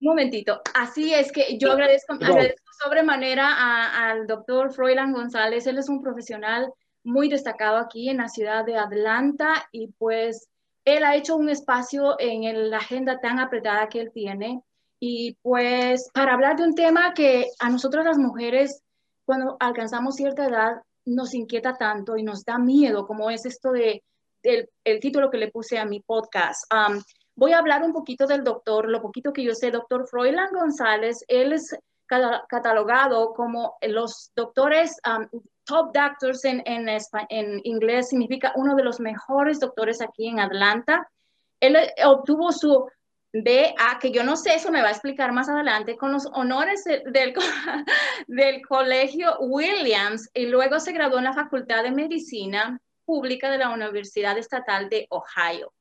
Un momentito. Así es que yo agradezco, agradezco sobremanera al doctor Froilan González. Él es un profesional muy destacado aquí en la ciudad de Atlanta y pues él ha hecho un espacio en la agenda tan apretada que él tiene. Y pues para hablar de un tema que a nosotros las mujeres, cuando alcanzamos cierta edad, nos inquieta tanto y nos da miedo, como es esto de, el título que le puse a mi podcast. Um, Voy a hablar un poquito del doctor, lo poquito que yo sé, doctor Froilan González, él es catalogado como los doctores, um, top doctors en, en, inglés, significa uno de los mejores doctores aquí en Atlanta. Él eh, obtuvo su BA, que yo no sé, eso me va a explicar más adelante, con los honores del, del Colegio Williams y luego se graduó en la Facultad de Medicina Pública de la Universidad Estatal de Ohio.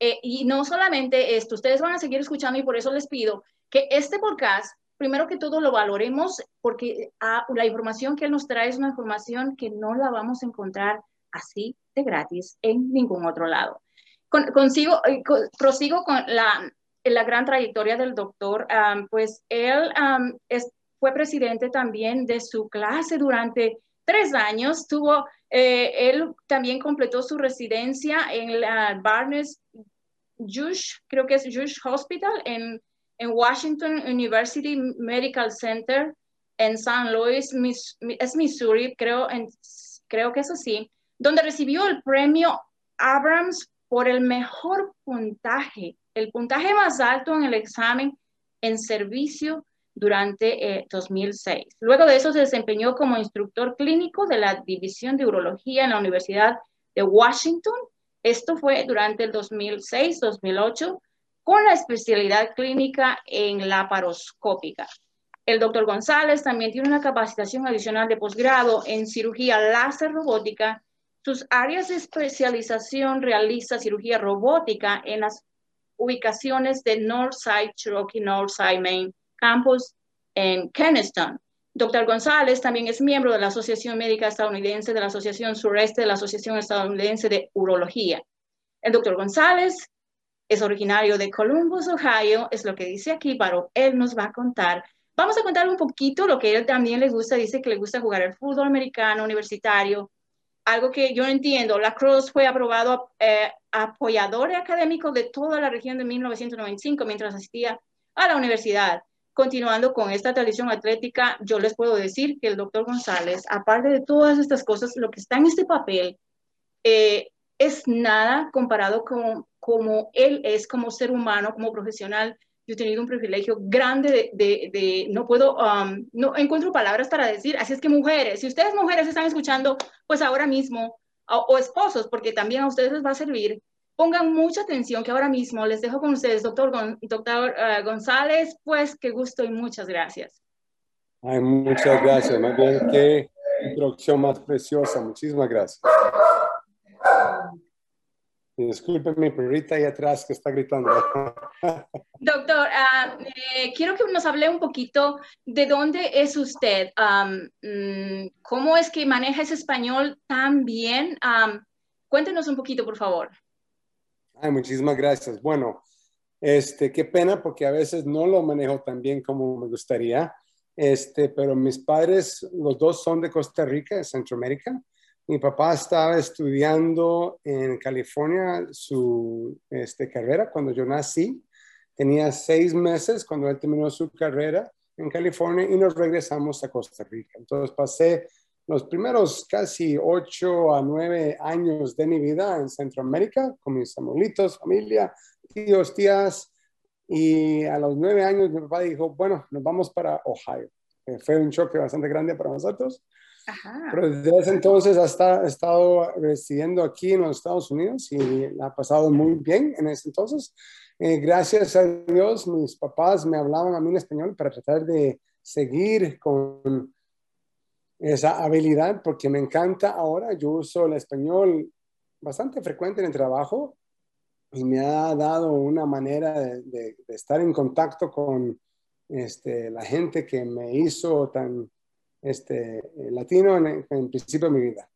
Eh, y no solamente esto, ustedes van a seguir escuchando y por eso les pido que este podcast, primero que todo, lo valoremos porque ah, la información que él nos trae es una información que no la vamos a encontrar así de gratis en ningún otro lado. consigo, eh, prosigo con la, la, gran trayectoria del doctor, pues él fue presidente también de su clase durante tres años, tuvo eh, él también completó su residencia en la Barnes Jush, creo que es Jush Hospital en, Washington University Medical Center en San Luis, es Missouri, creo, en, creo que es así, donde recibió el premio Abrams por el mejor puntaje, el puntaje más alto en el examen en servicio durante 2006. Eh, Luego de eso se desempeñó como instructor clínico de la División de Urología en la Universidad de Washington. Esto fue durante el 2006-2008 con la especialidad clínica en la paroscópica. El doctor González también tiene una capacitación adicional de posgrado en cirugía láser robótica. Sus áreas de especialización realiza cirugía robótica en las ubicaciones de Northside, Cherokee, Northside, Maine, campus en Keneston. Doctor González también es miembro de la Asociación Médica Estadounidense, de la Asociación Sureste, de la Asociación Estadounidense de Urología. El doctor González es originario de Columbus, Ohio, es lo que dice aquí, pero él nos va a contar. Vamos a contar un poquito lo que él también le gusta, dice que le gusta jugar el fútbol americano universitario, algo que yo entiendo. La Cruz fue aprobado eh, apoyador académico de toda la región de 1995 mientras asistía a la universidad. Continuando con esta tradición atlética, yo les puedo decir que el doctor González, aparte de todas estas cosas, lo que está en este papel eh, es nada comparado con como él es como ser humano, como profesional. Yo he tenido un privilegio grande de, no puedo, um, no encuentro palabras para decir, así es que mujeres, si ustedes mujeres están escuchando, pues ahora mismo, o, o esposos, porque también a ustedes les va a servir, Pongan mucha atención que ahora mismo les dejo con ustedes, doctor, doctor uh, González, pues qué gusto y muchas gracias. Ay, muchas gracias, más bien qué introducción más preciosa, muchísimas gracias. Disculpe mi perrita ahí atrás que está gritando. Doctor, uh, eh, quiero que nos hable un poquito de dónde es usted, um, mm, cómo es que maneja ese español tan bien. Um, cuéntenos un poquito, por favor. Ay, muchísimas gracias. Bueno, este, qué pena porque a veces no lo manejo tan bien como me gustaría. Este, pero mis padres, los dos son de Costa Rica, de Centroamérica. Mi papá estaba estudiando en California su este, carrera cuando yo nací. Tenía seis meses cuando él terminó su carrera en California y nos regresamos a Costa Rica. Entonces pasé los primeros casi ocho a nueve años de mi vida en Centroamérica con mis abuelitos, familia, tíos, tías. Y a los nueve años mi papá dijo, bueno, nos vamos para Ohio. fue un choque bastante grande para nosotros. Pero desde ese entonces hasta he estado residiendo aquí en los Estados Unidos y la ha pasado muy bien en ese entonces. Eh, gracias a Dios, mis papás me hablaban a mí en español para tratar de seguir con esa habilidad porque me encanta ahora. Yo uso el español bastante frecuente en el trabajo y me ha dado una manera de, estar en contacto con este, la gente que me hizo tan este, latino en, principio de mi vida.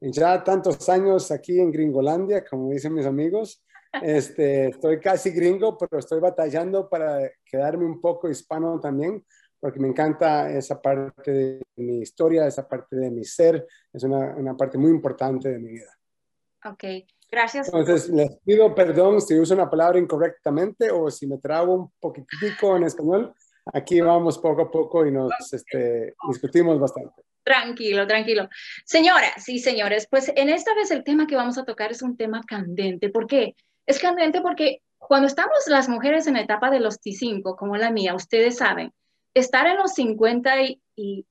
ya tantos años aquí en Gringolandia, como dicen mis amigos, Este, estoy casi gringo, pero estoy batallando para quedarme un poco hispano también, porque me encanta esa parte de mi historia, esa parte de mi ser, es una, una parte muy importante de mi vida. Ok, gracias. Entonces, les pido perdón si uso una palabra incorrectamente o si me trabo un poquitico en español. Aquí vamos poco a poco y nos este, discutimos bastante. Tranquilo, tranquilo. Señoras y señores, pues en esta vez el tema que vamos a tocar es un tema candente. ¿Por qué? Es candente porque cuando estamos las mujeres en la etapa de los T5, como la mía, ustedes saben, estar en los 50 y, y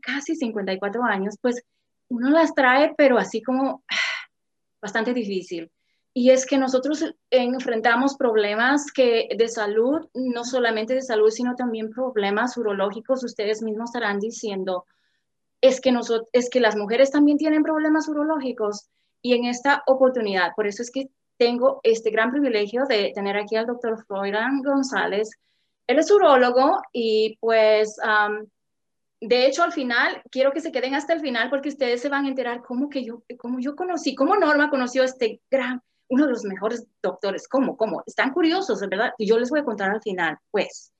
casi 54 años, pues uno las trae, pero así como bastante difícil. Y es que nosotros enfrentamos problemas que de salud, no solamente de salud, sino también problemas urológicos. Ustedes mismos estarán diciendo, es que, es que las mujeres también tienen problemas urológicos. Y en esta oportunidad, por eso es que tengo este gran privilegio de tener aquí al doctor Florian González. Él es urólogo y pues de hecho, al final, quiero que se queden hasta el final porque ustedes se van a enterar cómo que yo, cómo yo conocí, cómo Norma conoció a este gran, uno de los mejores doctores, cómo, cómo, están curiosos, ¿verdad? Y yo les voy a contar al final, pues.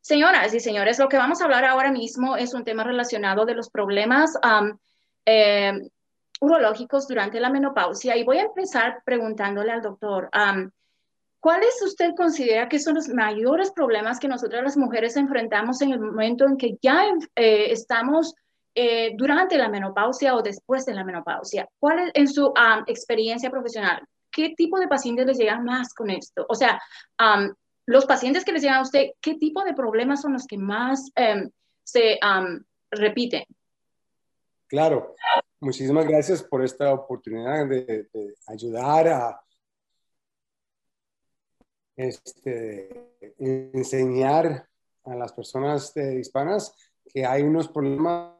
señoras y señores, lo que vamos a hablar ahora mismo es un tema relacionado de los problemas eh, urológicos durante la menopausia y voy a empezar preguntándole al doctor. ¿Cuáles usted considera que son los mayores problemas que nosotras las mujeres enfrentamos en el momento en que ya eh, estamos eh, durante la menopausia o después de la menopausia? ¿Cuál es en su experiencia profesional? ¿Qué tipo de pacientes les llegan más con esto? O sea, los pacientes que les llegan a usted, ¿qué tipo de problemas son los que más em, se repiten? Claro, muchísimas gracias por esta oportunidad de ayudar a este, enseñar a las personas hispanas que hay unos problemas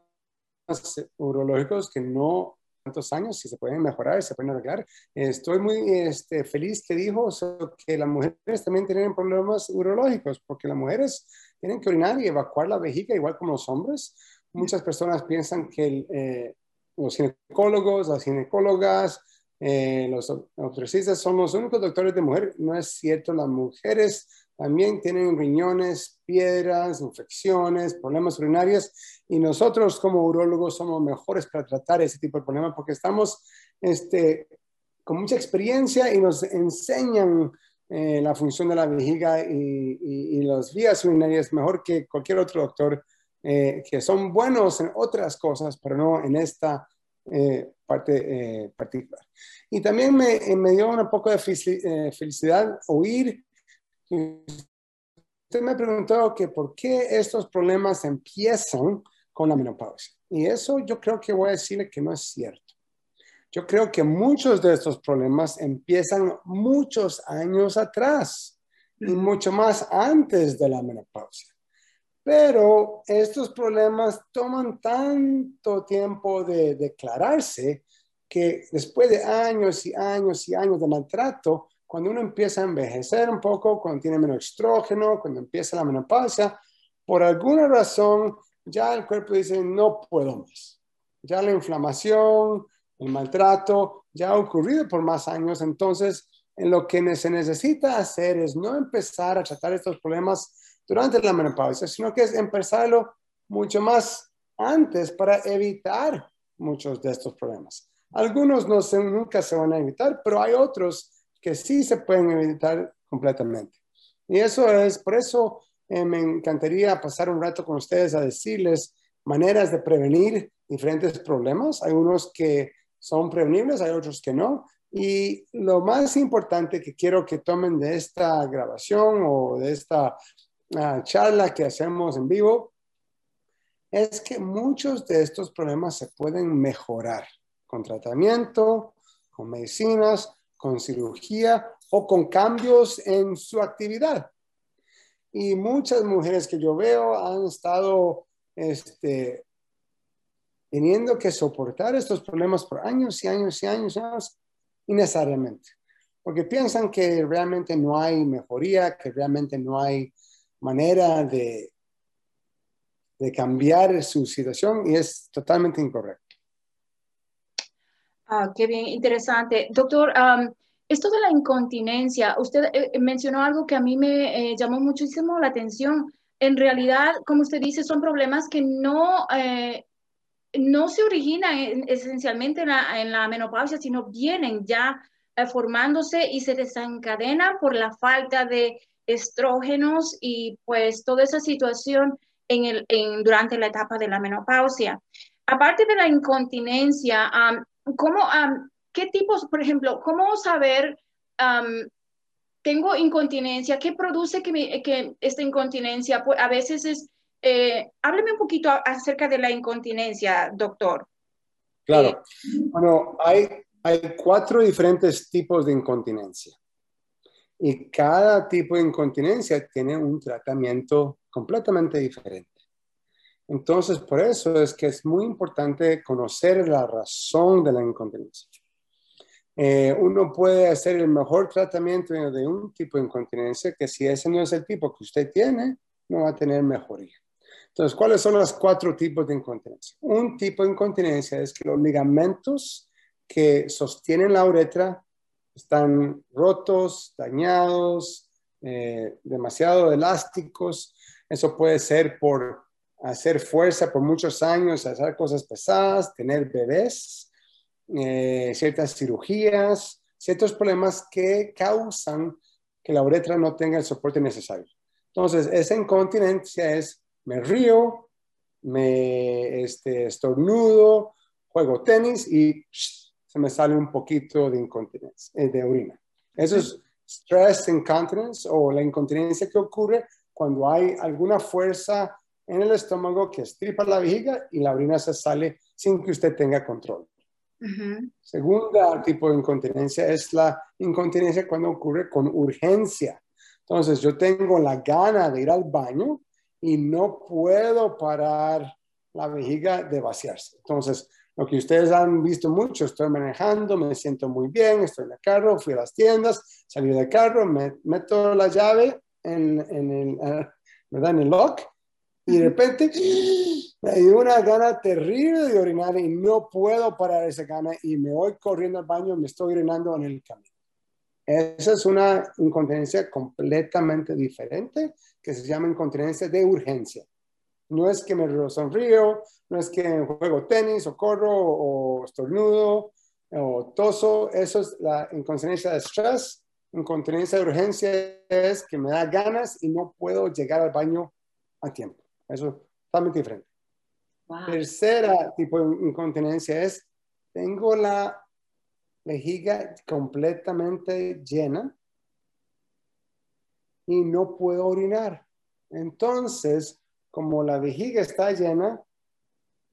urológicos que no tantos años si se pueden mejorar, se pueden arreglar. Estoy muy este, feliz que dijo que las mujeres también tienen problemas urológicos, porque las mujeres tienen que orinar y evacuar la vejiga igual como los hombres. Muchas personas piensan que eh, los ginecólogos, las ginecólogas, eh, los obstetricistas son los únicos doctores de mujer. No es cierto, las mujeres también tienen riñones, piedras, infecciones, problemas urinarios y nosotros como urólogos somos mejores para tratar ese tipo de problemas porque estamos este, con mucha experiencia y nos enseñan eh, la función de la vejiga y, y, las vías urinarias mejor que cualquier otro doctor eh, que son buenos en otras cosas, pero no en esta eh, parte eh, particular. Y también me, eh, me, dio un poco de felicidad oír. Usted me preguntó que por qué estos problemas empiezan con la menopausia. Y eso yo creo que voy a decirle que no es cierto. Yo creo que muchos de estos problemas empiezan muchos años atrás y mucho más antes de la menopausia. Pero estos problemas toman tanto tiempo de declararse que después de años y años y años de maltrato, cuando uno empieza a envejecer un poco, cuando tiene menos estrógeno, cuando empieza la menopausia, por alguna razón ya el cuerpo dice no puedo más. Ya la inflamación, el maltrato ya ha ocurrido por más años, entonces en lo que se necesita hacer es no empezar a tratar estos problemas durante la menopausia, sino que es empezarlo mucho más antes para evitar muchos de estos problemas. Algunos no se, nunca se van a evitar, pero hay otros que sí se pueden evitar completamente. Y eso es, por eso eh, me encantaría pasar un rato con ustedes a decirles maneras de prevenir diferentes problemas. Hay unos que son prevenibles, hay otros que no. Y lo más importante que quiero que tomen de esta grabación o de esta charla que hacemos en vivo es que muchos de estos problemas se pueden mejorar con tratamiento, con medicinas, con cirugía o con cambios en su actividad. Y muchas mujeres que yo veo han estado este, teniendo que soportar estos problemas por años y años y años, y años innecesariamente, porque piensan que realmente no hay mejoría, que realmente no hay manera de, de cambiar su situación y es totalmente incorrecto. Ah, qué bien, interesante. Doctor, esto de la incontinencia, usted eh, mencionó algo que a mí me eh, llamó muchísimo la atención. En realidad, como usted dice, son problemas que no, no se originan esencialmente en la, en la, menopausia, sino vienen ya formándose y se desencadenan por la falta de estrógenos y pues toda esa situación en el, durante la etapa de la menopausia. Aparte de la incontinencia, ¿cómo, ¿qué tipos, por ejemplo, cómo saber, tengo incontinencia, qué produce que, que esta incontinencia? Pues a veces es, eh, hábleme un poquito acerca de la incontinencia, doctor. Claro. Bueno, hay, hay cuatro diferentes tipos de incontinencia. Y cada tipo de incontinencia tiene un tratamiento completamente diferente. Entonces, por eso es que es muy importante conocer la razón de la incontinencia. Eh, uno puede hacer el mejor tratamiento de un tipo de incontinencia que si ese no es el tipo que usted tiene, no va a tener mejoría. Entonces, ¿cuáles son los cuatro tipos de incontinencia? Un tipo de incontinencia es que los ligamentos que sostienen la uretra están rotos, dañados, eh, demasiado elásticos. Eso puede ser por hacer fuerza por muchos años, hacer cosas pesadas, tener bebés, eh, ciertas cirugías, ciertos problemas que causan que la uretra no tenga el soporte necesario. Entonces, esa incontinencia es, me río, me este, estornudo, juego tenis y se me sale un poquito de incontinencia, eh, de orina. Eso es stress incontinence o la incontinencia que ocurre cuando hay alguna fuerza en el estómago que estripa la vejiga y la orina se sale sin que usted tenga control. Segunda tipo de incontinencia es la incontinencia cuando ocurre con urgencia. Entonces, yo tengo la gana de ir al baño y no puedo parar la vejiga de vaciarse. Entonces, lo que ustedes han visto mucho, estoy manejando, me siento muy bien, estoy en el carro, fui a las tiendas, salí del carro, me meto la llave en, en el, eh, en el lock y de repente me dio una gana terrible de orinar y no puedo parar esa gana y me voy corriendo al baño y me estoy orinando en el camino. Esa es una incontinencia completamente diferente que se llama incontinencia de urgencia. No es que me sonrío, no es que juego tenis o corro o estornudo o toso. Eso es la incontinencia de estrés. Incontinencia de urgencia es que me da ganas y no puedo llegar al baño a tiempo. Eso es totalmente diferente. Tercera tipo de incontinencia es, tengo la vejiga completamente llena y no puedo orinar. Entonces, como la vejiga está llena,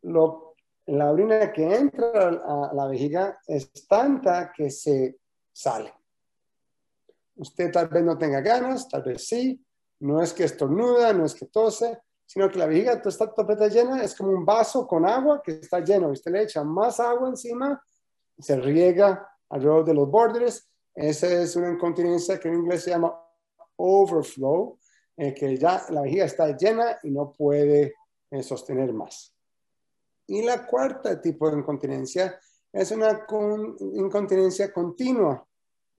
lo, la orina que entra a la vejiga es tanta que se sale. Usted tal vez no tenga ganas, tal vez sí, no es que estornuda, no es que tose, sino que la vejiga está totalmente llena, es como un vaso con agua que está lleno. Usted le echa más agua encima, se riega alrededor de los bordes. Esa es una incontinencia que en inglés se llama overflow, que ya la vejiga está llena y no puede eh, sostener más. Y la cuarta tipo de incontinencia es una incontinencia continua,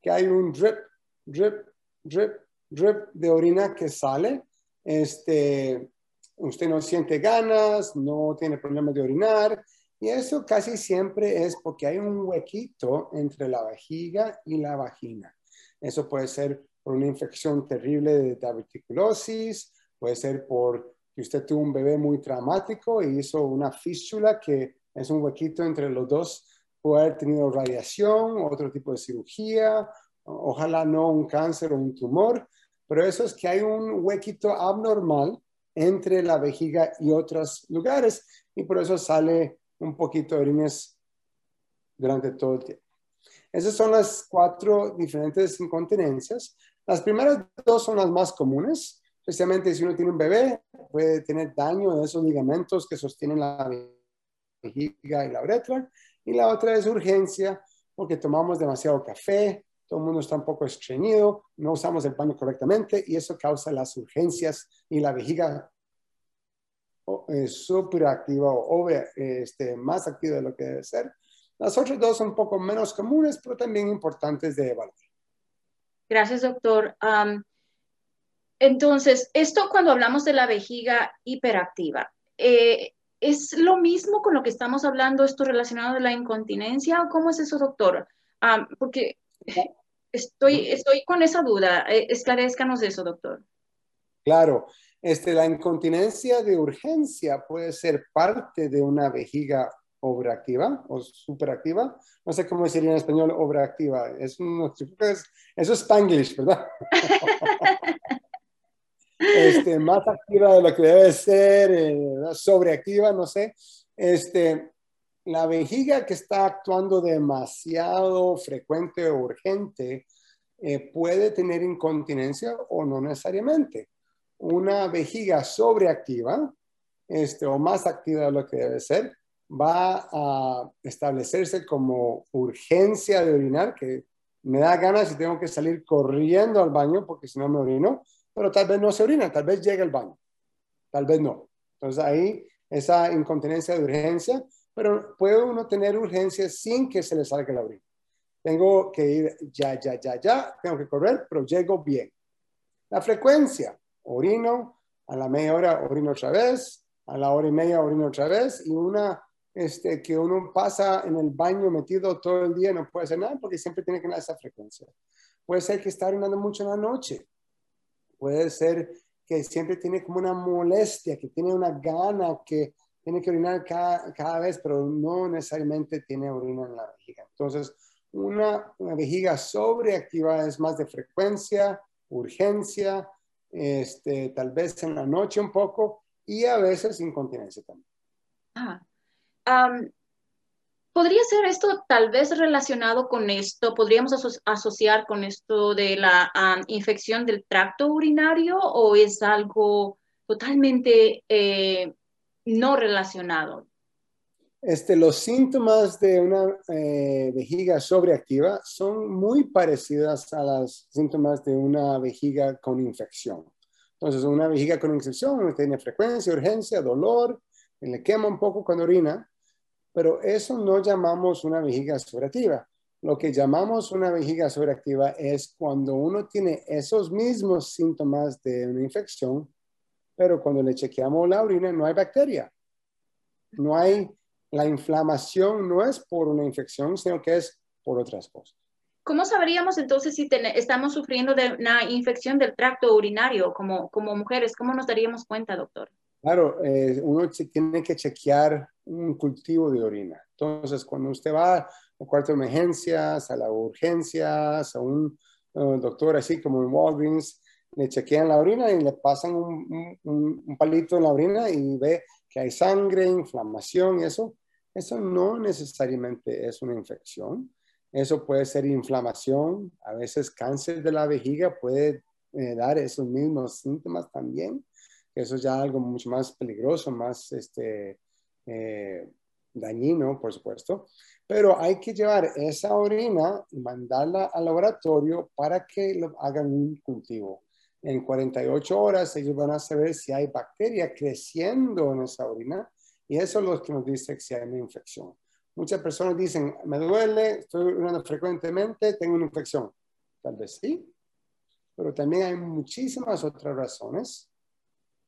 que hay un drip, drip, drip, drip de orina que sale este, usted no siente ganas, no tiene problemas de orinar, y eso casi siempre es porque hay un huequito entre la vejiga y la vagina. Eso puede ser por una infección terrible de diverticulosis, puede ser por que usted tuvo un bebé muy traumático y hizo una fístula que es un huequito entre los dos, puede haber tenido radiación, otro tipo de cirugía, ojalá no un cáncer o un tumor, pero eso es que hay un huequito abnormal entre la vejiga y otros lugares y por eso sale un poquito de orines durante todo el tiempo. Esas son las cuatro diferentes incontinencias. Las primeras dos son las más comunes, especialmente si uno tiene un bebé, puede tener daño en esos ligamentos que sostienen la vejiga y la uretra. Y la otra es urgencia, porque tomamos demasiado café, todo el mundo está un poco estreñido, no usamos el baño correctamente y eso causa las urgencias y la vejiga es súper activa o este, más activa de lo que debe ser. Las otras dos son un poco menos comunes, pero también importantes de evaluar. Gracias, doctor. entonces, esto cuando hablamos de la vejiga hiperactiva, eh, ¿es lo mismo con lo que estamos hablando, esto relacionado de la incontinencia o cómo es eso, doctor? porque estoy, estoy con esa duda. Eh, esclarezcanos eso, doctor. Claro. Este, la incontinencia de urgencia puede ser parte de una vejiga overactiva o superactiva. No sé cómo decir en español overactiva. Es eso es Spanglish, ¿verdad? este, más activa de lo que debe ser, eh, sobreactiva, no sé. Este, la vejiga que está actuando demasiado frecuente o urgente eh, puede tener incontinencia o no necesariamente. Una vejiga sobreactiva este, o más activa de lo que debe ser va a establecerse como urgencia de orinar, que me da ganas y tengo que salir corriendo al baño porque si no me orino, pero tal vez no se orina, tal vez llega al baño, tal vez no. Entonces ahí esa incontinencia de urgencia, pero puede uno tener urgencia sin que se le salga la orina. Tengo que ir ya, ya, ya, ya, tengo que correr, pero llego bien. La frecuencia, orino, a la media hora orino otra vez, a la hora y media orino otra vez y una este, que uno pasa en el baño metido todo el día, no puede hacer nada porque siempre tiene que tener esa frecuencia. Puede ser que está orinando mucho en la noche. Puede ser que siempre tiene como una molestia, que tiene una gana, que tiene que orinar cada, cada vez, pero no necesariamente tiene orina en la vejiga. Entonces, una, una vejiga sobreactiva es más de frecuencia, urgencia, este, tal vez en la noche un poco y a veces incontinencia también. Ah, ¿Podría ser esto tal vez relacionado con esto? ¿Podríamos asociar con esto de la infección del tracto urinario o es algo totalmente eh, no relacionado? Este, los síntomas de una eh, vejiga sobreactiva son muy parecidos a los síntomas de una vejiga con infección. Entonces, una vejiga con infección tiene frecuencia, urgencia, dolor, le quema un poco cuando orina, pero eso no llamamos una vejiga sobreactiva. Lo que llamamos una vejiga sobreactiva es cuando uno tiene esos mismos síntomas de una infección, pero cuando le chequeamos la orina no hay bacteria. No hay, la inflamación no es por una infección, sino que es por otras cosas. ¿Cómo sabríamos entonces si estamos sufriendo de una infección del tracto urinario como, como mujeres? ¿Cómo nos daríamos cuenta, doctor? Claro, eh, uno tiene que chequear un cultivo de orina. Entonces, cuando usted va al cuarto de emergencias, a las urgencias, a un doctor así como en Walgreens, le chequean la orina y le pasan un, palito en la orina y ve que hay sangre, inflamación eso. Eso no necesariamente es una infección. Eso puede ser inflamación, a veces cáncer de la vejiga puede eh, dar esos mismos síntomas también eso es ya algo mucho más peligroso, más este, eh, dañino, por supuesto. Pero hay que llevar esa orina y mandarla al laboratorio para que lo hagan un cultivo. En 48 horas ellos van a saber si hay bacteria creciendo en esa orina y eso es lo que nos dice si hay una infección. Muchas personas dicen, me duele, estoy urinando frecuentemente, tengo una infección. Tal vez sí, pero también hay muchísimas otras razones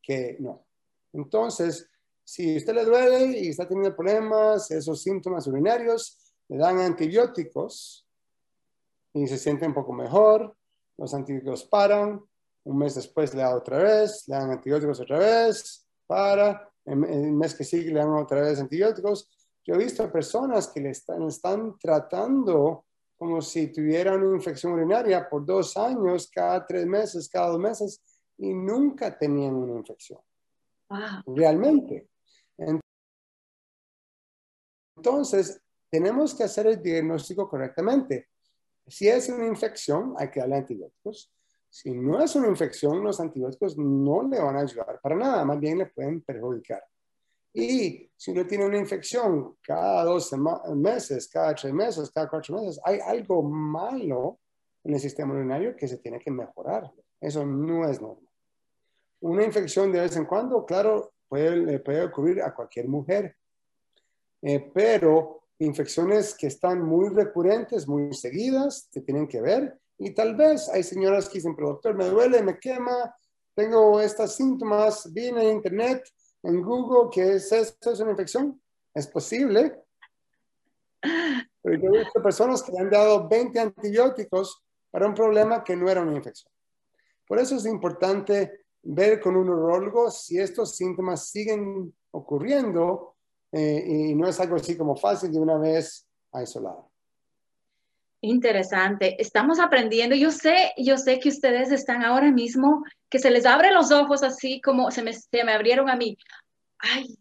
que no. Entonces, si usted le duele y está teniendo problemas, esos síntomas urinarios, le dan antibióticos y se siente un poco mejor, los antibióticos paran, un mes después le da otra vez, le dan antibióticos otra vez, para, el mes que sigue le dan otra vez antibióticos. Yo he visto personas que le están, están tratando como si tuvieran una infección urinaria por dos años, cada tres meses, cada dos meses, y nunca tenían una infección. Realmente. Entonces, tenemos que hacer el diagnóstico correctamente. Si es una infección, hay que darle antibióticos. Si no es una infección, los antibióticos no le van a ayudar para nada, más bien le pueden perjudicar. Y si uno tiene una infección cada dos meses, cada tres meses, cada cuatro meses, hay algo malo en el sistema urinario que se tiene que mejorar. Eso no es normal. Una infección de vez en cuando, claro, puede, ocurrir a cualquier mujer, eh, pero infecciones que están muy recurrentes, muy seguidas, que tienen que ver, Y tal vez hay señoras que dicen, pero doctor, me duele, me quema, tengo estos síntomas, vi en internet, en Google, que es esto, es una infección. Es posible. Pero yo he visto personas que han dado 20 antibióticos para un problema que no era una infección. Por eso es importante ver con un urologo si estos síntomas siguen ocurriendo eh, y no es algo así como fácil de una vez aislado. Interesante. Estamos aprendiendo. Yo sé, yo sé que ustedes están ahora mismo, que se les abre los ojos así como se me, se me abrieron a mí. Ay,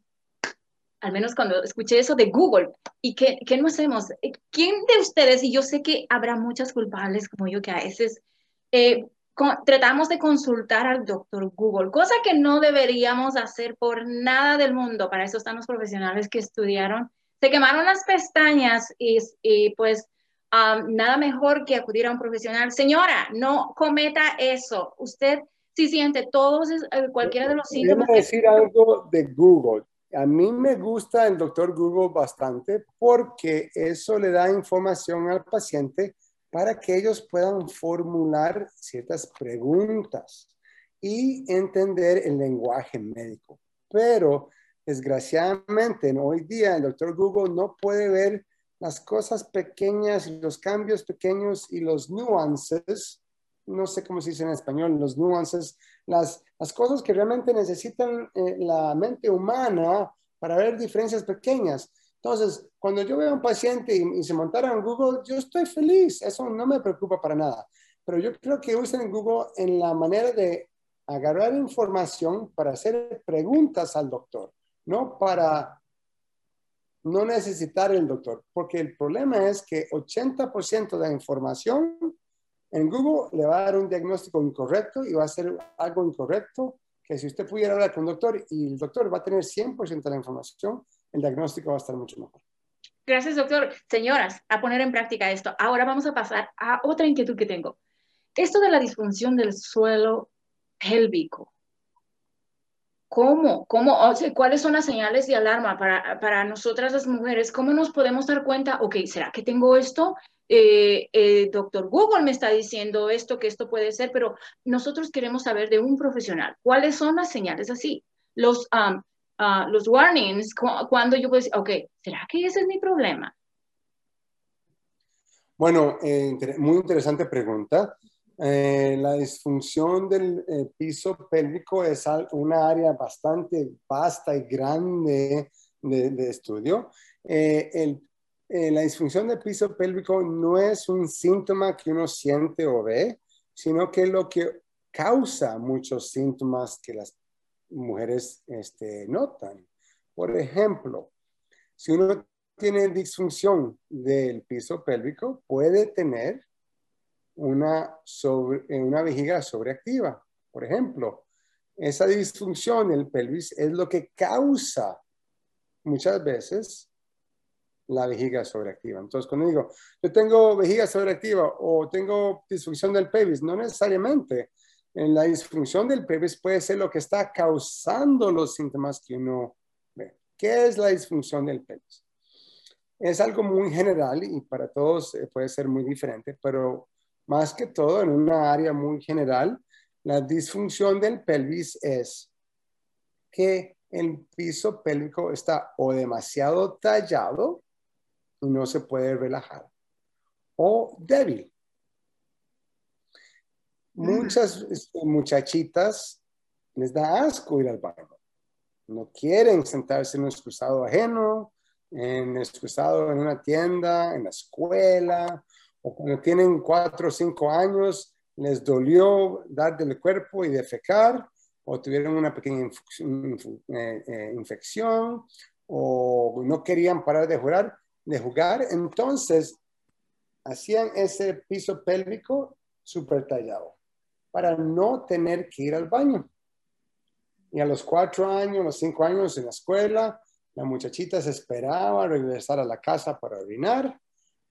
al menos cuando escuché eso de Google. ¿Y qué, qué no hacemos? ¿Quién de ustedes, y yo sé que habrá muchas culpables como yo que a veces eh, tratamos de consultar al doctor Google, cosa que no deberíamos hacer por nada del mundo. Para eso están los profesionales que estudiaron. Se quemaron las pestañas y, pues nada mejor que acudir a un profesional. Señora, no cometa eso. Usted si siente todos, eh, cualquiera de los síntomas. Quiero decir algo de Google. A mí me gusta el doctor Google bastante porque eso le da información al paciente para que ellos puedan formular ciertas preguntas y entender el lenguaje médico. Pero desgraciadamente hoy día el doctor Google no puede ver las cosas pequeñas, los cambios pequeños y los nuances, no sé cómo se dice en español, los nuances, las, las cosas que realmente necesitan eh, la mente humana para ver diferencias pequeñas. Entonces, cuando yo veo a un paciente y, se montara en Google, yo estoy feliz, eso no me preocupa para nada. Pero yo creo que usen Google en la manera de agarrar información para hacer preguntas al doctor, no para no necesitar el doctor, porque el problema es que 80% de la información en Google le va a dar un diagnóstico incorrecto y va a ser algo incorrecto que si usted pudiera hablar con un doctor y el doctor va a tener 100% de la información, el diagnóstico va a estar mucho mejor. Gracias, doctor. Señoras, a poner en práctica esto. Ahora vamos a pasar a otra inquietud que tengo. Esto de la disfunción del suelo pélvico. ¿Cómo? ¿Cómo? ¿Cuáles son las señales de alarma para, para nosotras las mujeres? ¿Cómo nos podemos dar cuenta? Ok, ¿será que tengo esto? Eh, eh, doctor Google me está diciendo esto, que esto puede ser, pero nosotros queremos saber de un profesional. ¿Cuáles son las señales así? Los, um, uh, los warnings, cuando yo puedo decir, ok, ¿será que ese es mi problema? Bueno, eh, muy interesante pregunta. Eh, la disfunción del eh, piso pélvico es una área bastante vasta y grande de, estudio. la disfunción del piso pélvico no es un síntoma que uno siente o ve, sino que lo que causa muchos síntomas que las mujeres este, notan. Por ejemplo, si uno tiene disfunción del piso pélvico, puede tener una, sobre, una vejiga sobreactiva. Por ejemplo, esa disfunción del pelvis es lo que causa muchas veces la vejiga sobreactiva. Entonces, cuando digo, yo tengo vejiga sobreactiva o tengo disfunción del pelvis, no necesariamente en la disfunción del pelvis puede ser lo que está causando los síntomas que uno ve. ¿Qué es la disfunción del pelvis? Es algo muy general y para todos eh, puede ser muy diferente, pero más que todo en una área muy general, la disfunción del pelvis es que el piso pélvico está o demasiado tallado y no se puede relajar, o débil. Muchas este, muchachitas les da asco ir al baño. No quieren sentarse en un excusado ajeno, en excusado en una tienda, en la escuela, o cuando tienen cuatro o cinco años, les dolió dar del cuerpo y defecar, o tuvieron una pequeña eh, eh, infección, o no querían parar de jugar, de jugar, entonces hacían ese piso pélvico súper tallado para no tener que ir al baño. Y a los cuatro años, los cinco años en la escuela, la muchachita se esperaba regresar a la casa para orinar.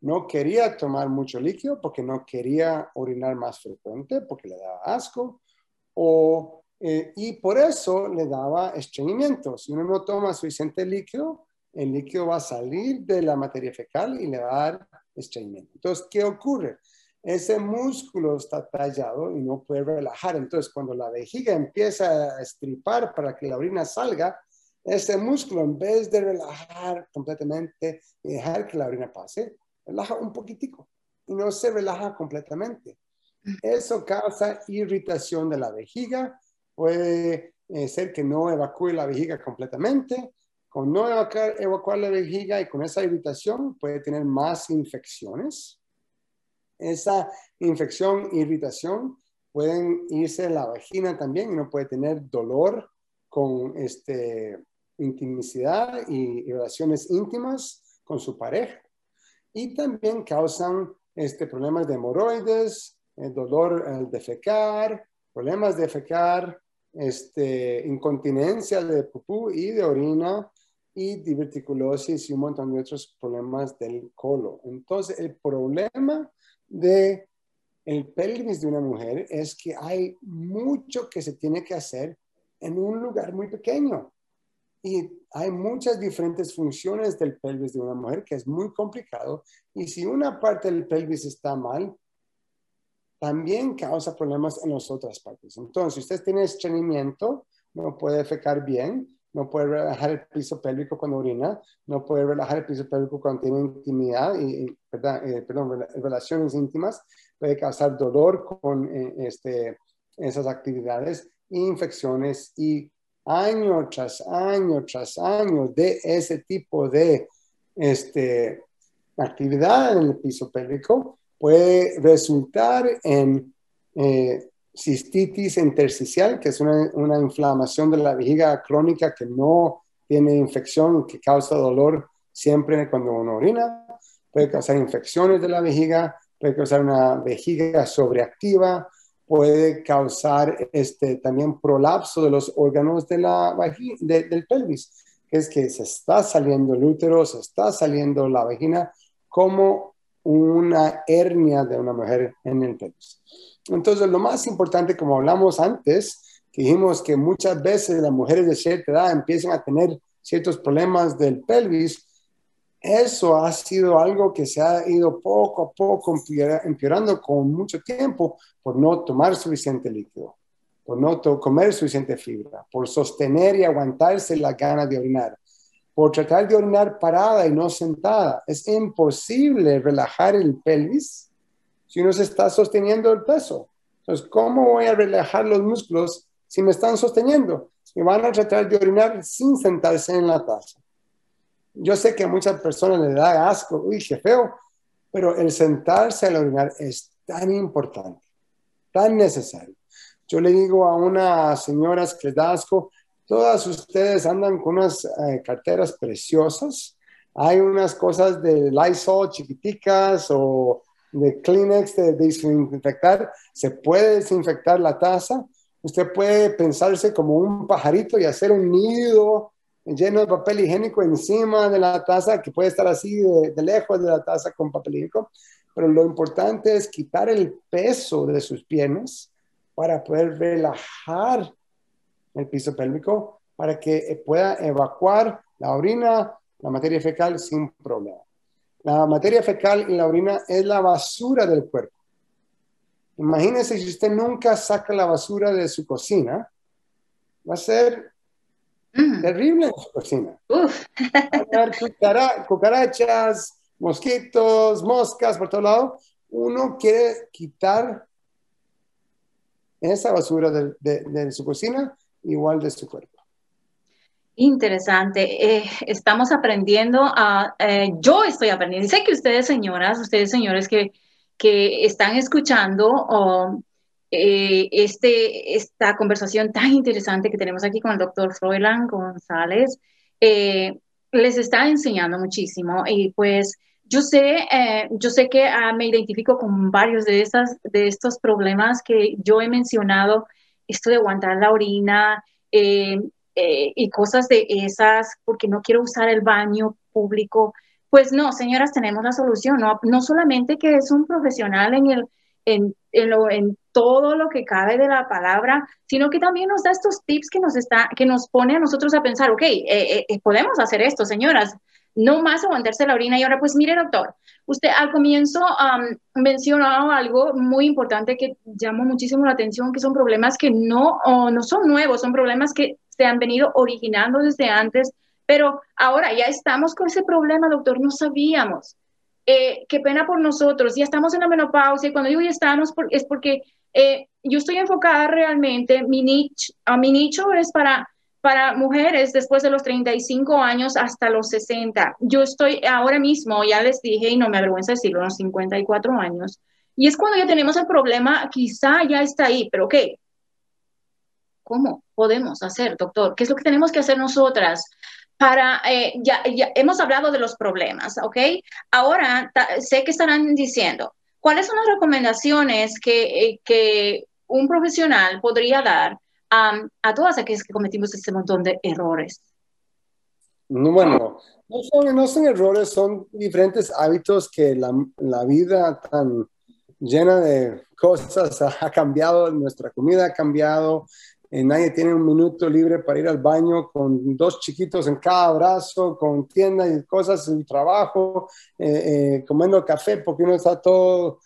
No quería tomar mucho líquido porque no quería orinar más frecuente, porque le daba asco. O, eh, y por eso le daba estreñimiento. Si uno no toma suficiente líquido, el líquido va a salir de la materia fecal y le va a dar estreñimiento. Entonces, ¿qué ocurre? Ese músculo está tallado y no puede relajar. Entonces, cuando la vejiga empieza a estripar para que la orina salga, ese músculo, en vez de relajar completamente y dejar que la orina pase, relaja un poquitico y no se relaja completamente. Eso causa irritación de la vejiga, puede eh, ser que no evacúe la vejiga completamente. Con no evacuar, evacuar la vejiga y con esa irritación puede tener más infecciones. Esa infección, irritación, pueden irse a la vagina también y no puede tener dolor con este, intimidad y, relaciones íntimas con su pareja. Y también causan este, problemas de hemorroides, el dolor al defecar, problemas de defecar, este, incontinencia de pupú y de orina y diverticulosis y un montón de otros problemas del colon. Entonces, el problema de el pelvis de una mujer es que hay mucho que se tiene que hacer en un lugar muy pequeño. Y hay muchas diferentes funciones del pelvis de una mujer que es muy complicado. Y si una parte del pelvis está mal, también causa problemas en las otras partes. Entonces, si usted tiene estreñimiento, no puede fecar bien, no puede relajar el piso pélvico cuando orina, no puede relajar el piso pélvico cuando tiene intimidad, y, eh, perdón, relaciones íntimas, puede causar dolor con eh, este, esas actividades, infecciones y año tras año tras año de ese tipo de este, actividad en el piso pélvico puede resultar en eh, cistitis intersticial, que es una, una, inflamación de la vejiga crónica que no tiene infección, que causa dolor siempre cuando uno orina, puede causar infecciones de la vejiga, puede causar una vejiga sobreactiva, puede causar este, también prolapso de los órganos de la del pelvis, que es que se está saliendo el útero, se está saliendo la vagina. Como una hernia de una mujer en el pelvis. Entonces, lo más importante, como hablamos antes, dijimos que muchas veces las mujeres de cierta edad empiezan a tener ciertos problemas del pelvis, eso ha sido algo que se ha ido poco a poco empeorando con mucho tiempo por no tomar suficiente líquido, por no comer suficiente fibra, por sostener y aguantarse la gana de orinar, por tratar de orinar parada y no sentada. Es imposible relajar el pelvis si uno se está sosteniendo el peso. Entonces, ¿cómo voy a relajar los músculos si me están sosteniendo? Y van a tratar de orinar sin sentarse en la taza. Yo sé que a muchas personas les da asco, uy, qué feo, pero el sentarse al orinar es tan importante, tan necesario. Yo le digo a unas señoras que les da asco, todas ustedes andan con unas eh, carteras preciosas, hay unas cosas de Lysol chiquiticas o de Kleenex de desinfectar, se puede desinfectar la taza, usted puede pensarse como un pajarito y hacer un nido lleno de papel higiénico encima de la taza, que puede estar así de, lejos de la taza con papel higiénico, pero lo importante es quitar el peso de sus piernas para poder relajar el piso pélvico, para que pueda evacuar la orina, la materia fecal sin problema. La materia fecal y la orina es la basura del cuerpo. Imagínese si usted nunca saca la basura de su cocina, va a ser terrible en su cocina. cucarachas, mosquitos, moscas por todo lado. Uno quiere quitar esa basura de, su cocina igual de su cuerpo. Interesante. Eh, estamos aprendiendo a, eh, yo estoy aprendiendo. Sé que ustedes, señoras, ustedes, señores que, que están escuchando, o eh, este, esta conversación tan interesante que tenemos aquí con el doctor Froilan González. Eh, les está enseñando muchísimo y pues yo sé, eh, yo sé que ah, me identifico con varios de, esas, de estos problemas que yo he mencionado, esto de aguantar la orina y cosas de esas, porque no quiero usar el baño público. Pues no, señoras, tenemos la solución, no, no solamente que es un profesional en el en, en, todo lo que cabe de la palabra, sino que también nos da estos tips que nos, está, que nos pone a nosotros a pensar, ok, eh, eh, eh, podemos hacer esto, señoras. No más aguantarse la orina. Y ahora, pues mire, doctor, usted al comienzo um, mencionó algo muy importante que llamó muchísimo la atención, que son problemas que no, no son nuevos, son problemas que se han venido originando desde antes, pero ahora ya estamos con ese problema, doctor, no sabíamos. Eh, qué pena por nosotros, ya estamos en la menopausia y cuando digo ya estamos es porque eh, yo estoy enfocada realmente, mi nicho, a mi nicho es para para mujeres después de los 35 años hasta los 60. Yo estoy ahora mismo, ya les dije, y no me avergüenza decirlo, los 54 años. Y es cuando ya tenemos el problema, quizá ya está ahí, pero ¿qué? ¿Cómo podemos hacer, doctor? ¿Qué es lo que tenemos que hacer nosotras? Para, eh, ya, ya, hemos hablado de los problemas, ¿ok? Ahora sé que estarán diciendo, ¿cuáles son las recomendaciones que, eh, que un profesional podría dar a todas aquellas que cometimos este montón de errores? Bueno, no son, no son errores, son diferentes hábitos que la, la, vida tan llena de cosas ha cambiado, nuestra comida ha cambiado, eh, nadie tiene un minuto libre para ir al baño con dos chiquitos en cada brazo, con tiendas y cosas, en trabajo, eh, eh, comiendo café porque uno está todo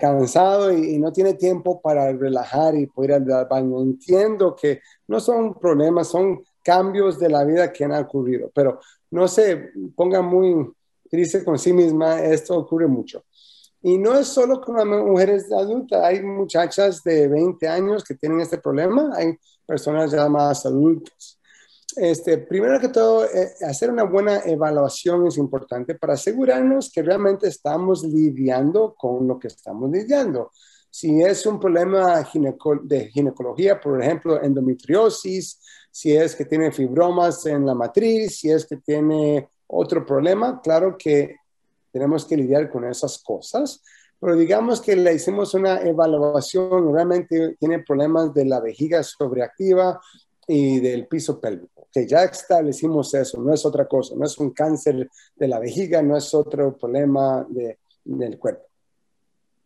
cansado y, no tiene tiempo para relajar y poder ir al baño. Entiendo que no son problemas, son cambios de la vida que han ocurrido, pero no se ponga muy triste con sí misma, esto ocurre mucho. Y no es solo con las mujeres adultas, hay muchachas de 20 años que tienen este problema, hay personas ya más adultas. Este, primero que todo, eh, hacer una buena evaluación es importante para asegurarnos que realmente estamos lidiando con lo que estamos lidiando. Si es un problema de ginecología, por ejemplo, endometriosis, si es que tiene fibromas en la matriz, si es que tiene otro problema, claro que tenemos que lidiar con esas cosas. Pero digamos que le hicimos una evaluación, realmente tiene problemas de la vejiga sobreactiva y del piso pélvico que ya establecimos eso, no es otra cosa, no es un cáncer de la vejiga, no es otro problema de, del cuerpo.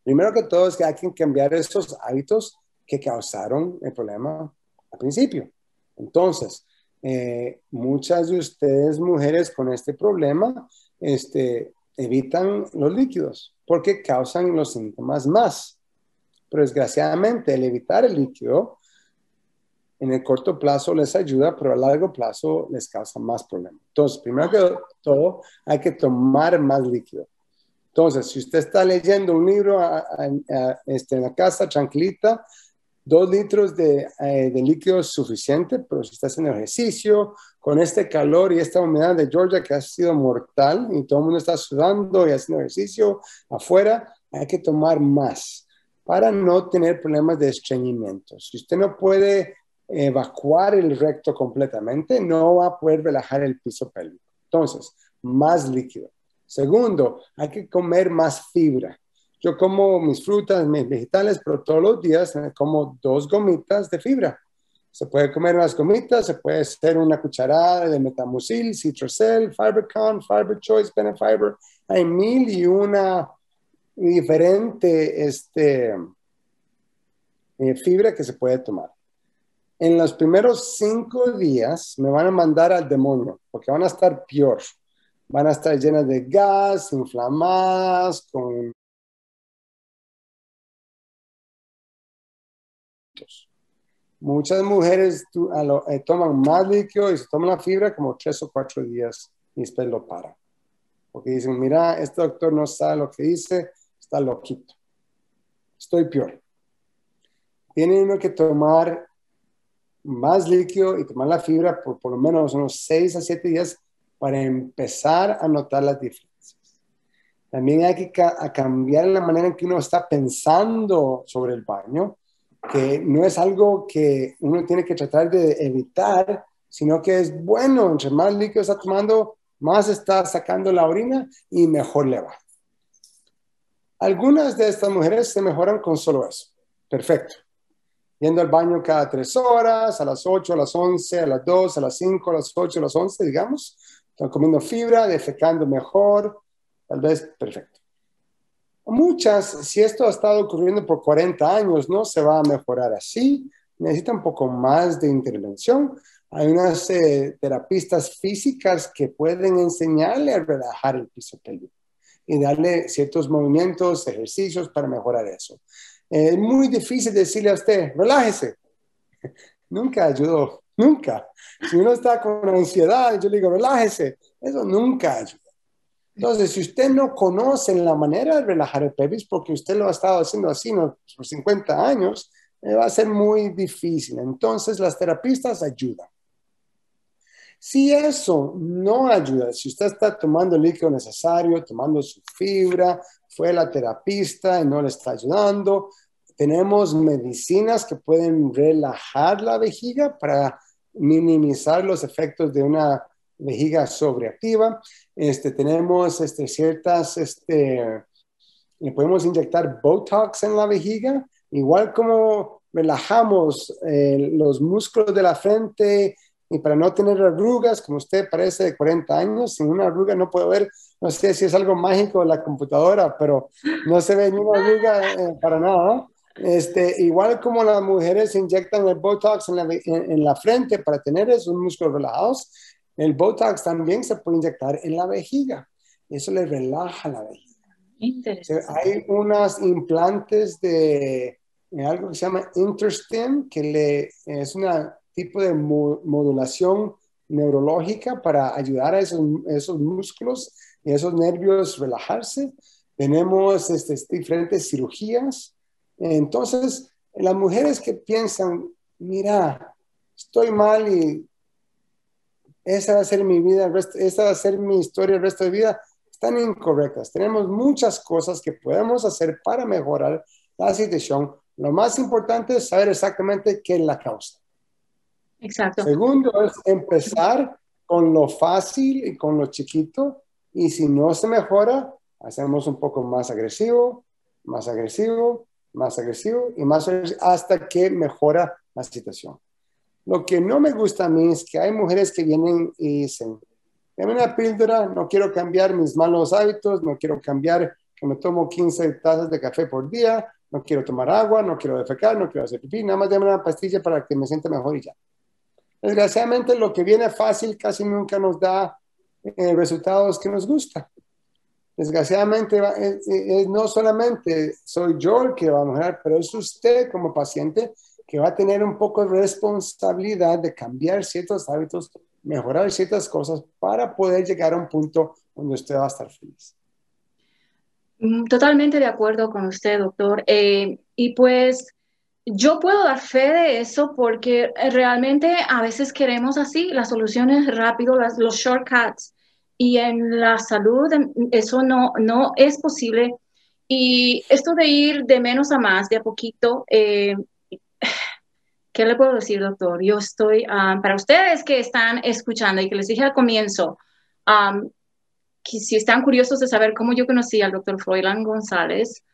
Primero que todo es que hay que cambiar esos hábitos que causaron el problema al principio. Entonces, eh, muchas de ustedes, mujeres con este problema, este, evitan los líquidos porque causan los síntomas más. Pero desgraciadamente, el evitar el líquido en el corto plazo les ayuda, pero a largo plazo les causa más problemas. Entonces, primero que todo, hay que tomar más líquido. Entonces, si usted está leyendo un libro este, en la casa, tranquilita, dos litros de, eh, de, líquido es suficiente, pero si está haciendo ejercicio, con este calor y esta humedad de Georgia que ha sido mortal y todo el mundo está sudando y haciendo ejercicio afuera, hay que tomar más para no tener problemas de estreñimiento. Si usted no puede evacuar el recto completamente, no va a poder relajar el piso pélvico. Entonces, más líquido. Segundo, hay que comer más fibra. Yo como mis frutas, mis vegetales, pero todos los días como dos gomitas de fibra. Se puede comer unas gomitas, se puede hacer una cucharada de metamucil, citrocel, fibercon, fiber choice, benefiber. Hay mil y una diferente este, eh, fibra que se puede tomar en los primeros cinco días me van a mandar al demonio, porque van a estar peor. Van a estar llenas de gas, inflamadas, con... Muchas mujeres eh, toman más líquido y se toman la fibra como tres o cuatro días y después lo paran. Porque dicen, mira, este doctor no sabe lo que dice, está loquito. Estoy peor. Tiene uno que tomar más líquido y tomar la fibra por por lo menos unos 6 a 7 días para empezar a notar las diferencias. También hay que cambiar la manera en que uno está pensando sobre el baño, que no es algo que uno tiene que tratar de evitar, sino que es bueno, entre más líquido está tomando, más está sacando la orina y mejor le va. Algunas de estas mujeres se mejoran con solo eso. Perfecto yendo al baño cada tres horas, a las 8, a las 11, a las 2, a las 5, a las 8, a las 11, digamos. Están comiendo fibra, defecando mejor, tal vez perfecto. Muchas, si esto ha estado ocurriendo por 40 años, no se va a mejorar así, necesita un poco más de intervención, hay unas eh, terapistas físicas que pueden enseñarle a relajar el piso pélvico y darle ciertos movimientos, ejercicios para mejorar eso. Es muy difícil decirle a usted, relájese. Nunca ayudó, nunca. Si uno está con ansiedad, yo le digo, relájese. Eso nunca ayuda. Entonces, si usted no conoce la manera de relajar el pelvis, porque usted lo ha estado haciendo así por 50 años, eh, va a ser muy difícil. Entonces, las terapistas ayudan. Si eso no ayuda, si usted está tomando el líquido necesario, tomando su fibra, fue la terapista y no le está ayudando, tenemos medicinas que pueden relajar la vejiga para minimizar los efectos de una vejiga sobreactiva. Este, tenemos este, ciertas, este, le podemos inyectar Botox en la vejiga, igual como relajamos eh, los músculos de la frente y para no tener arrugas, como usted parece de 40 años, sin una arruga no puedo ver, no sé si es algo mágico de la computadora, pero no se ve ni una arruga eh, para nada. Este, igual como las mujeres inyectan el Botox en la, en, la, frente para tener esos músculos relajados, el Botox también se puede inyectar en la vejiga. Eso le relaja la vejiga. Hay unos implantes de, de algo que se llama Interstim, que le, es una tipo de modulación neurológica para ayudar a esos, esos músculos y esos nervios relajarse. Tenemos este, diferentes cirugías. Entonces, las mujeres que piensan, mira, estoy mal y esa va a ser mi vida, esa va a ser mi historia el resto de vida, están incorrectas. Tenemos muchas cosas que podemos hacer para mejorar la situación. Lo más importante es saber exactamente qué es la causa. Exacto. Segundo es empezar con lo fácil y con lo chiquito. Y si no se mejora, hacemos un poco más agresivo, más agresivo, más agresivo y más agresivo hasta que mejora la situación. Lo que no me gusta a mí es que hay mujeres que vienen y dicen, dame una píldora, no quiero cambiar mis malos hábitos, no quiero cambiar que me tomo 15 tazas de café por día, no quiero tomar agua, no quiero defecar, no quiero hacer pipí, nada más dame una pastilla para que me sienta mejor y ya. Desgraciadamente, lo que viene fácil casi nunca nos da eh, resultados que nos gustan. Desgraciadamente, no solamente soy yo el que va a mejorar, pero es usted como paciente que va a tener un poco de responsabilidad de cambiar ciertos hábitos, mejorar ciertas cosas para poder llegar a un punto donde usted va a estar feliz. Mm, totalmente de acuerdo con usted, doctor. Eh, y pues yo puedo dar fe de eso porque eh, realmente a veces queremos así las soluciones rápido, las, los shortcuts. Y en la salud eso no, no es posible. Y esto de ir de menos a más, de a poquito, eh, ¿qué le puedo decir, doctor? Yo estoy, ah, para ustedes que están escuchando y que les dije al comienzo, que si están curiosos de saber cómo yo conocí al doctor Froilan González,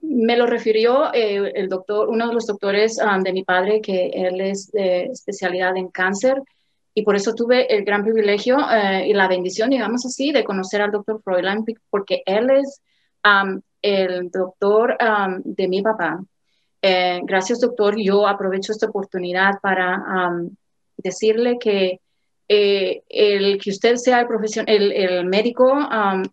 me lo refirió eh, el doctor, uno de los doctores um, de mi padre, que él es de especialidad en cáncer, y por eso tuve el gran privilegio eh, y la bendición, digamos así, de conocer al doctor Freudland, porque él es um, el doctor um, de mi papá. Eh, gracias, doctor. Yo aprovecho esta oportunidad para decirle que el que usted sea el, profesión, el, el médico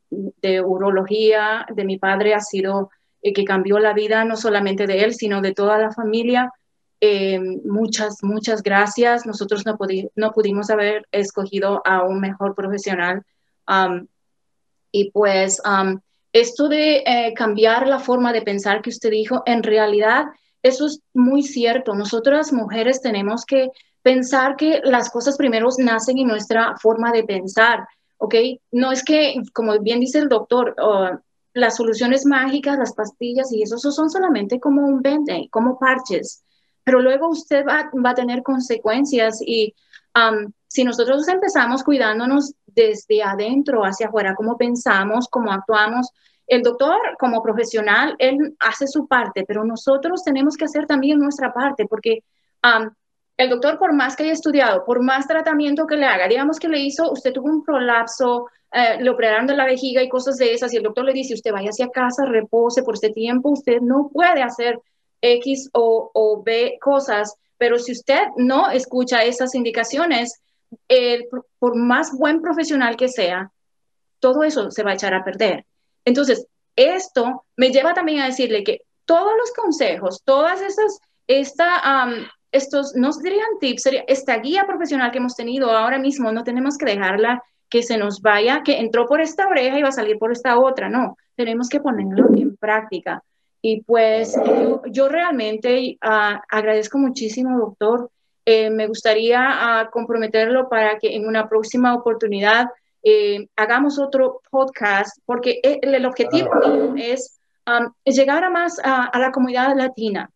de urología de mi padre ha sido que cambió la vida no solamente de él, sino de toda la familia. Eh, muchas, muchas gracias. Nosotros no, no, pudimos haber escogido a un mejor profesional. Um, y pues um, esto de eh, cambiar la forma de pensar que usted dijo, en realidad eso es muy cierto. Nosotras mujeres tenemos que pensar que las cosas primero nacen en nuestra forma de pensar, ¿ok? No es que, como bien dice el doctor, las soluciones mágicas, las pastillas y eso, son solamente como un vende, como parches, pero luego usted va, a tener consecuencias y si nosotros empezamos cuidándonos desde adentro hacia afuera, cómo pensamos, cómo actuamos, el doctor como profesional, él hace su parte, pero nosotros tenemos que hacer también nuestra parte porque el doctor, por más que haya estudiado, por más tratamiento que le haga, digamos que le hizo, usted tuvo un prolapso, eh, le operaron de la vejiga y cosas de esas, y el doctor le dice, usted vaya hacia casa, repose por este tiempo, usted no puede hacer X o, o B cosas, Pero si usted no escucha esas indicaciones, por más buen profesional que sea, todo eso se va a echar a perder. Entonces, esto me lleva también a decirle que todos los consejos, todas esas, esta, estos, no dirían tips, sería esta guía profesional que hemos tenido ahora mismo, no tenemos que dejarla que se nos vaya, que entró por esta oreja y va a salir por esta otra, no, tenemos que ponerlo en práctica. Y pues yo, realmente ah, agradezco muchísimo, doctor. Eh, me gustaría ah, comprometerlo para que en una próxima oportunidad eh, hagamos otro podcast, porque el, objetivo es llegar a más a, la comunidad latina.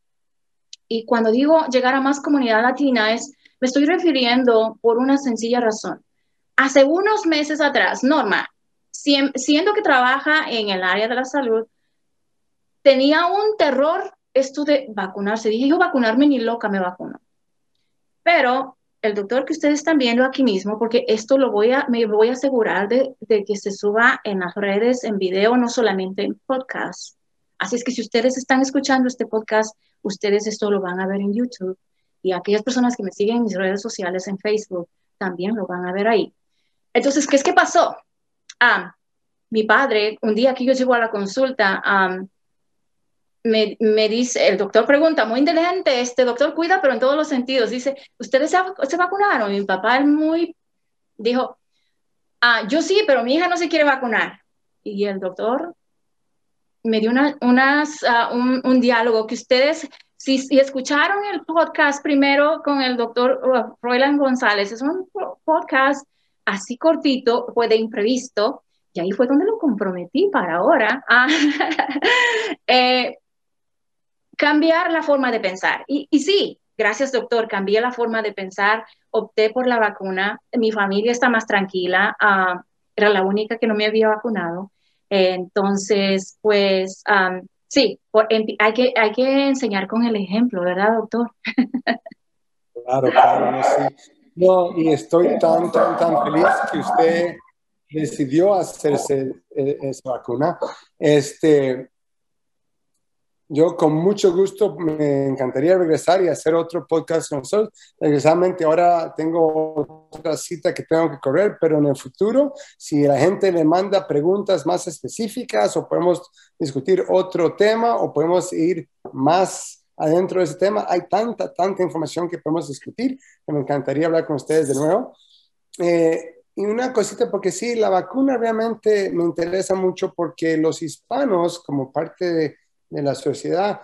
Y cuando digo llegar a más comunidad latina es, me estoy refiriendo por una sencilla razón. Hace unos meses atrás, Norma, siendo que trabaja en el área de la salud, tenía un terror esto de vacunarse. Dije, yo vacunarme ni loca me vacuno. Pero el doctor que ustedes están viendo aquí mismo, porque esto lo voy a, me voy a asegurar de, de que se suba en las redes, en video, no solamente en podcast. Así es que si ustedes están escuchando este podcast, ustedes esto lo van a ver en YouTube. Y aquellas personas que me siguen en mis redes sociales, en Facebook, también lo van a ver ahí. Entonces, ¿qué es que pasó? Ah, mi padre, un día que yo llego a la consulta, me, me, dice, el doctor pregunta, muy inteligente, este doctor cuida, pero en todos los sentidos, dice, ¿ustedes se, se vacunaron? mi papá muy, dijo, ah, yo sí, pero mi hija no se quiere vacunar. Y el doctor me dio una, unas, ah, un, un, diálogo que ustedes, si, si, escucharon el podcast primero con el doctor uh, Royland González, es un podcast así cortito, fue de imprevisto, y ahí fue donde lo comprometí para ahora. Ah, eh, cambiar la forma de pensar. Y, sí, gracias doctor, cambié la forma de pensar, opté por la vacuna, mi familia está más tranquila, uh, era la única que no me había vacunado. Entonces, pues sí, hay, que, hay que enseñar con el ejemplo, ¿verdad, doctor? Claro, claro, sí. No, y estoy tan, tan, tan feliz que usted decidió hacerse eh, esa vacuna. Este, yo con mucho gusto me encantaría regresar y hacer otro podcast con nosotros. Regresamente ahora tengo otra cita que tengo que correr, pero en el futuro, si la gente le manda preguntas más específicas o podemos discutir otro tema o podemos ir más adentro de ese tema, hay tanta, tanta información que podemos discutir que me encantaría hablar con ustedes de nuevo. Eh, y una cosita, porque sí, la vacuna realmente me interesa mucho porque los hispanos, como parte de de la sociedad,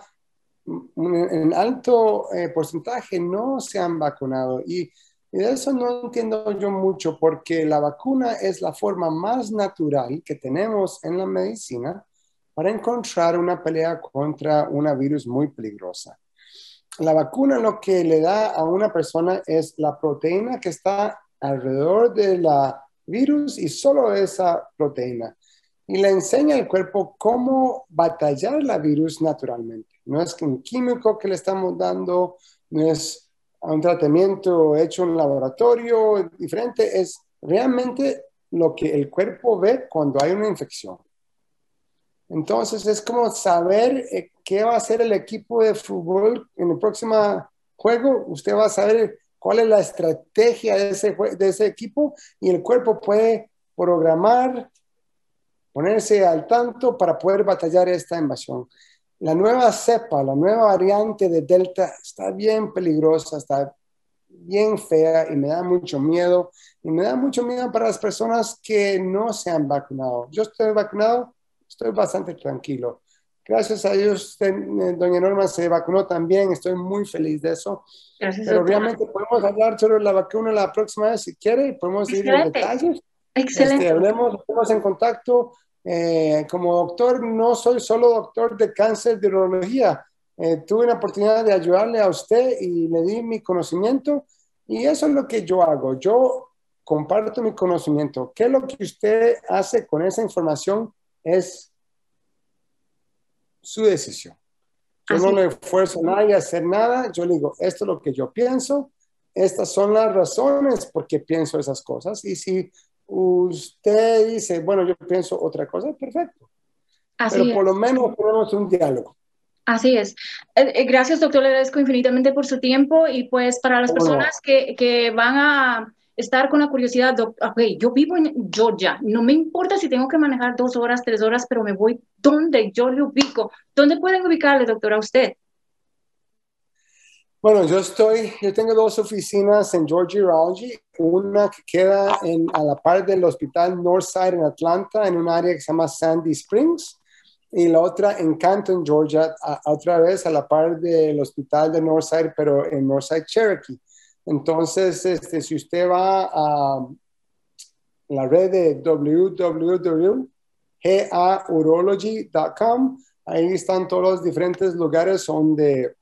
en alto eh, porcentaje no se han vacunado. Y, de eso no entiendo yo mucho, porque la vacuna es la forma más natural que tenemos en la medicina para encontrar una pelea contra una virus muy peligrosa. La vacuna lo que le da a una persona es la proteína que está alrededor de la virus y solo esa proteína y le enseña al cuerpo cómo batallar la virus naturalmente. No es un químico que le estamos dando, no es un tratamiento hecho en un laboratorio diferente, es realmente lo que el cuerpo ve cuando hay una infección. Entonces es como saber eh, qué va a hacer el equipo de fútbol en el próximo juego. Usted va a saber cuál es la estrategia de ese, de ese equipo y el cuerpo puede programar ponerse al tanto para poder batallar esta invasión. La nueva cepa, la nueva variante de Delta está bien peligrosa, está bien fea y me da mucho miedo. Y me da mucho miedo para las personas que no se han vacunado. Yo estoy vacunado, estoy bastante tranquilo. Gracias a Dios, eh, doña Norma se vacunó también, estoy muy feliz de eso. Gracias, Pero obviamente podemos hablar sobre la vacuna la próxima vez si quiere, podemos ir en detalles. Excelente. Este, hablemos, en contacto. Eh, como doctor, no soy solo doctor de cáncer de urología. Eh, tuve la oportunidad de ayudarle a usted y le di mi conocimiento y eso es lo que yo hago. Yo comparto mi conocimiento. ¿Qué es lo que usted hace con esa información? Es su decisión. Yo no le esfuerzo a nadie a hacer nada. Yo le digo, esto es lo que yo pienso. Estas son las razones por qué pienso esas cosas. Y si usted dice, bueno, yo pienso otra cosa, perfecto. Pero por lo menos tenemos un diálogo. Así es. Eh, eh, gracias, doctor. Le agradezco infinitamente por su tiempo y pues para las personas que, que, van a estar con la curiosidad, ok, yo vivo en Georgia, no me importa si tengo que manejar dos horas, tres horas, pero me voy donde yo le ubico. ¿Dónde pueden ubicarle, doctor, a usted? Bueno, yo estoy, yo tengo dos oficinas en Georgia Urology, una que queda en, a la par del hospital Northside en Atlanta, en un área que se llama Sandy Springs, y la otra en Canton, Georgia, otra vez a la par del hospital de Northside, pero en Northside, Cherokee. Entonces, este, si usted va a la red de www.gaurology.com, ahí están todos los diferentes lugares donde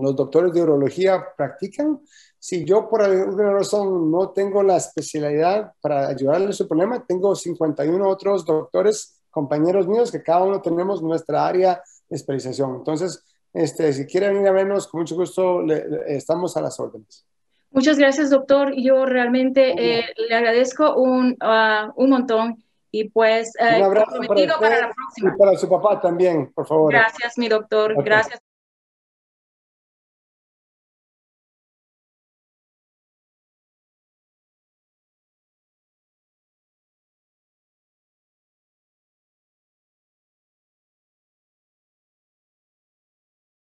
los doctores de urología practican. Si yo por alguna razón no tengo la especialidad para ayudarle a su problema, tengo 51 otros doctores, compañeros míos, que cada uno tenemos nuestra área de especialización. Entonces, este, si quieren venir a vernos, con mucho gusto estamos a las órdenes. Muchas gracias, doctor. Yo realmente eh, le agradezco un, uh, un montón y pues eh, un abrazo para, la próxima. Y para su papá también, por favor. Gracias, mi doctor. Gracias.